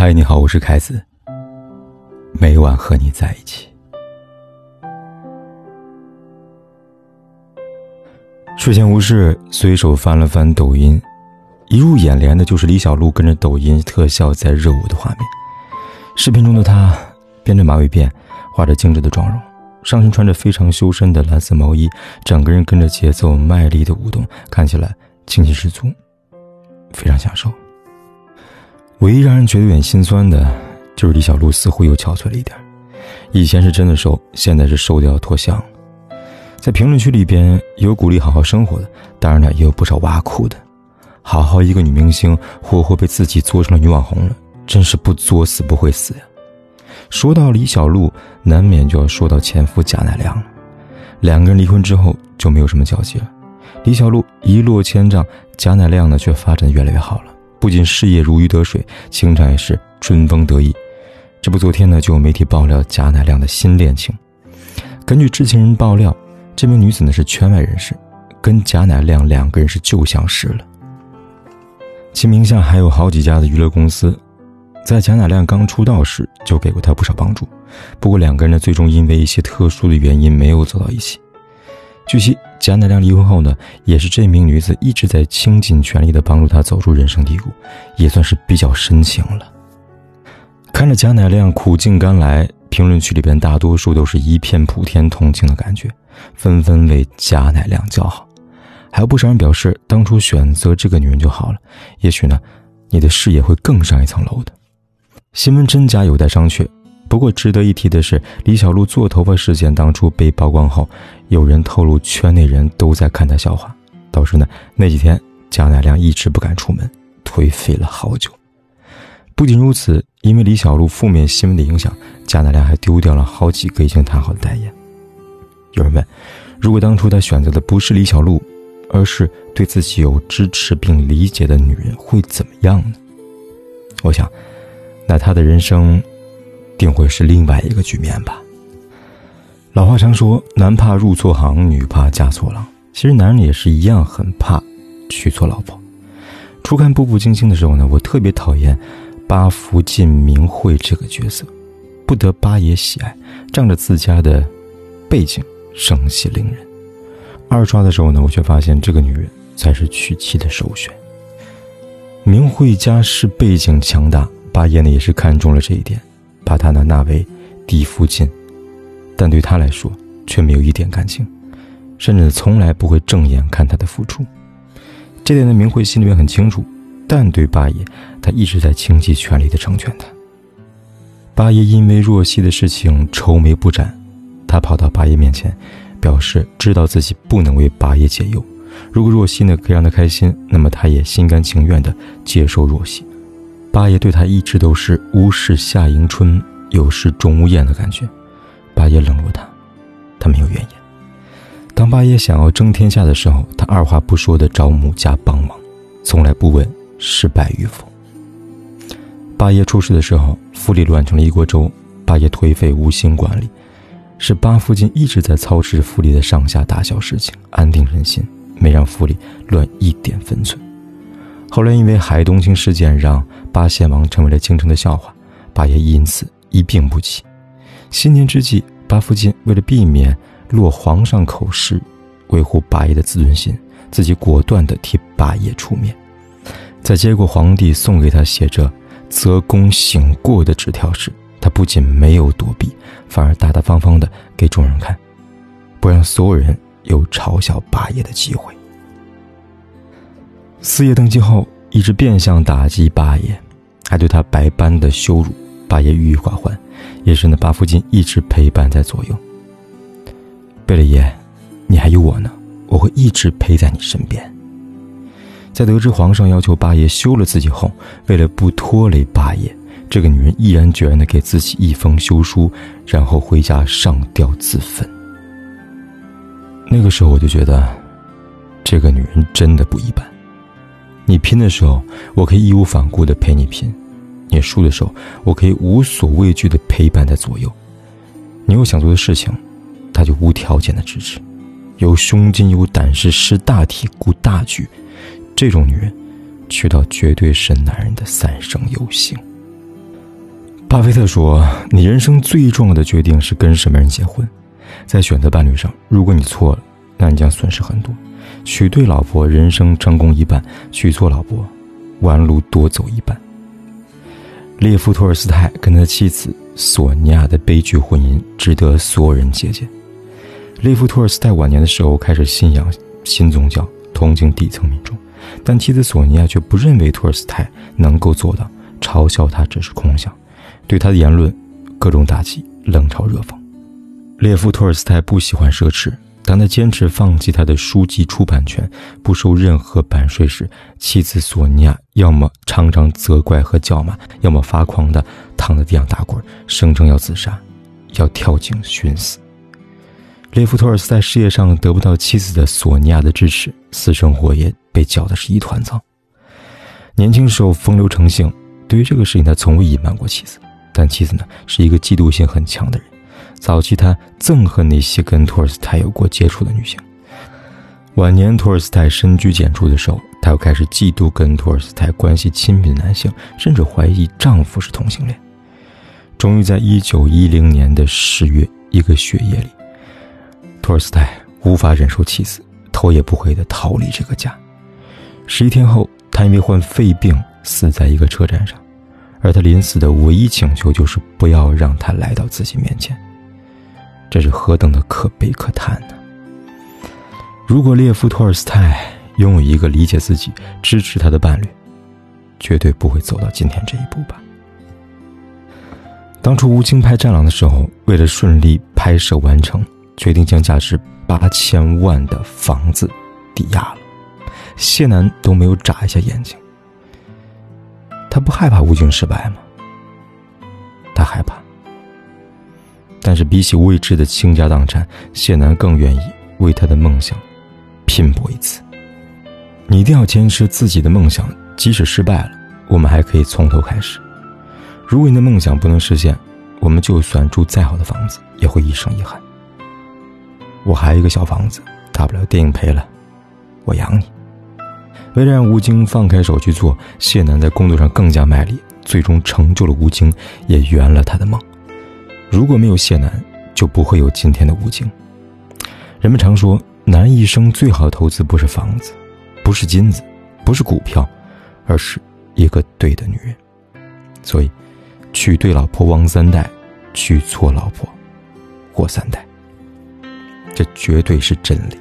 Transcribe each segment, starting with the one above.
嗨，你好，我是凯子。每晚和你在一起。睡前无事，随手翻了翻抖音，一入眼帘的就是李小璐跟着抖音特效在热舞的画面。视频中的她编着马尾辫，画着精致的妆容，上身穿着非常修身的蓝色毛衣，整个人跟着节奏卖力的舞动，看起来清新十足，非常享受。唯一让人觉得有点心酸的，就是李小璐似乎又憔悴了一点。以前是真的瘦，现在是瘦的要脱相了。在评论区里边有鼓励好好生活的，当然呢也有不少挖苦的。好好一个女明星，活活被自己做成了女网红了，真是不作死不会死呀！说到李小璐，难免就要说到前夫贾乃亮了。两个人离婚之后就没有什么交集了。李小璐一落千丈，贾乃亮呢却发展越来越好了。不仅事业如鱼得水，情场也是春风得意。这不，昨天呢就有媒体爆料贾乃亮的新恋情。根据知情人爆料，这名女子呢是圈外人士，跟贾乃亮两个人是旧相识了。其名下还有好几家的娱乐公司，在贾乃亮刚出道时就给过他不少帮助。不过两个人呢最终因为一些特殊的原因没有走到一起。据悉，贾乃亮离婚后呢，也是这名女子一直在倾尽全力的帮助他走出人生低谷，也算是比较深情了。看着贾乃亮苦尽甘来，评论区里边大多数都是一片普天同庆的感觉，纷纷为贾乃亮叫好。还有不少人表示，当初选择这个女人就好了，也许呢，你的事业会更上一层楼的。新闻真假有待商榷。不过值得一提的是，李小璐做头发事件当初被曝光后，有人透露圈内人都在看她笑话，导致呢那几天贾乃亮一直不敢出门，颓废了好久。不仅如此，因为李小璐负面新闻的影响，贾乃亮还丢掉了好几个已经谈好的代言。有人问，如果当初他选择的不是李小璐，而是对自己有支持并理解的女人，会怎么样呢？我想，那他的人生。定会是另外一个局面吧。老话常说，男怕入错行，女怕嫁错郎。其实男人也是一样，很怕娶错老婆。初看《步步惊心》的时候呢，我特别讨厌八福晋明慧这个角色，不得八爷喜爱，仗着自家的背景盛气凌人。二刷的时候呢，我却发现这个女人才是娶妻的首选。明慧家世背景强大，八爷呢也是看中了这一点。把她呢纳为嫡福晋，但对他来说却没有一点感情，甚至从来不会正眼看他的付出。这点的，明慧心里面很清楚，但对八爷，他一直在倾尽全力的成全他。八爷因为若曦的事情愁眉不展，他跑到八爷面前，表示知道自己不能为八爷解忧，如果若曦呢可以让他开心，那么他也心甘情愿的接受若曦。八爷对他一直都是无事夏迎春，有事钟无艳的感觉。八爷冷落他，他没有怨言。当八爷想要争天下的时候，他二话不说的找母家帮忙，从来不问失败与否。八爷出事的时候，府里乱成了一锅粥，八爷颓废无心管理，是八福晋一直在操持府里的上下大小事情，安定人心，没让府里乱一点分寸。后来因为海东青事件，让八贤王成为了京城的笑话，八爷因此一病不起。新年之际，八福晋为了避免落皇上口实，维护八爷的自尊心，自己果断地替八爷出面。在接过皇帝送给他写着“择公醒过”的纸条时，他不仅没有躲避，反而大大方方地给众人看，不让所有人有嘲笑八爷的机会。四爷登基后，一直变相打击八爷，还对他百般的羞辱。八爷郁郁寡欢，也是那八福晋一直陪伴在左右。贝勒爷，你还有我呢，我会一直陪在你身边。在得知皇上要求八爷休了自己后，为了不拖累八爷，这个女人毅然决然的给自己一封休书，然后回家上吊自焚。那个时候我就觉得，这个女人真的不一般。你拼的时候，我可以义无反顾的陪你拼；你输的时候，我可以无所畏惧的陪伴在左右。你有想做的事情，他就无条件的支持。有胸襟，有胆识，识大体，顾大局，这种女人，娶到绝对是男人的三生有幸。巴菲特说：“你人生最重要的决定是跟什么人结婚。在选择伴侣上，如果你错了，那你将损失很多。娶对老婆，人生成功一半；娶错老婆，弯路多走一半。”列夫·托尔斯泰跟他的妻子索尼娅的悲剧婚姻值得所有人借鉴。列夫·托尔斯泰晚年的时候开始信仰新宗教，同情底层民众，但妻子索尼娅却不认为托尔斯泰能够做到，嘲笑他只是空想，对他的言论各种打击，冷嘲热讽。列夫·托尔斯泰不喜欢奢侈。当他坚持放弃他的书籍出版权，不收任何版税时，妻子索尼娅要么常常责怪和叫骂，要么发狂地躺在地上打滚，声称要自杀，要跳井寻死。列夫·托尔斯泰事业上得不到妻子的索尼娅的支持，私生活也被搅得是一团糟。年轻时候风流成性，对于这个事情他从未隐瞒过妻子，但妻子呢是一个嫉妒心很强的人。早期他憎恨那些跟托尔斯泰有过接触的女性。晚年托尔斯泰深居简出的时候，他又开始嫉妒跟托尔斯泰关系亲密的男性，甚至怀疑丈夫是同性恋。终于在一九一零年的十月一个雪夜里，托尔斯泰无法忍受妻子，头也不回地逃离这个家。十一天后，他因为患肺病死在一个车站上，而他临死的唯一请求就是不要让他来到自己面前。这是何等的可悲可叹呢？如果列夫·托尔斯泰拥有一个理解自己、支持他的伴侣，绝对不会走到今天这一步吧。当初吴京拍《战狼》的时候，为了顺利拍摄完成，决定将价值八千万的房子抵押了。谢楠都没有眨一下眼睛。他不害怕吴京失败吗？他害怕。但是比起未知的倾家荡产，谢楠更愿意为他的梦想拼搏一次。你一定要坚持自己的梦想，即使失败了，我们还可以从头开始。如果你的梦想不能实现，我们就算住再好的房子，也会一生遗憾。我还有一个小房子，大不了电影赔了，我养你。为了让吴京放开手去做，谢楠在工作上更加卖力，最终成就了吴京，也圆了他的梦。如果没有谢楠，就不会有今天的吴京。人们常说，男人一生最好的投资不是房子，不是金子，不是股票，而是一个对的女人。所以，娶对老婆旺三代，娶错老婆祸三代。这绝对是真理。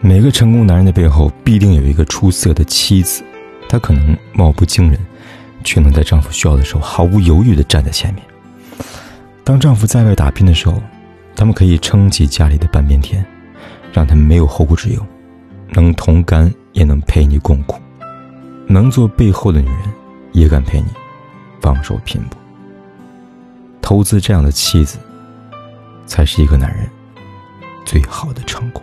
每个成功男人的背后，必定有一个出色的妻子，她可能貌不惊人，却能在丈夫需要的时候毫无犹豫地站在前面。当丈夫在外打拼的时候，他们可以撑起家里的半边天，让他们没有后顾之忧，能同甘也能陪你共苦，能做背后的女人，也敢陪你放手拼搏。投资这样的妻子，才是一个男人最好的成功。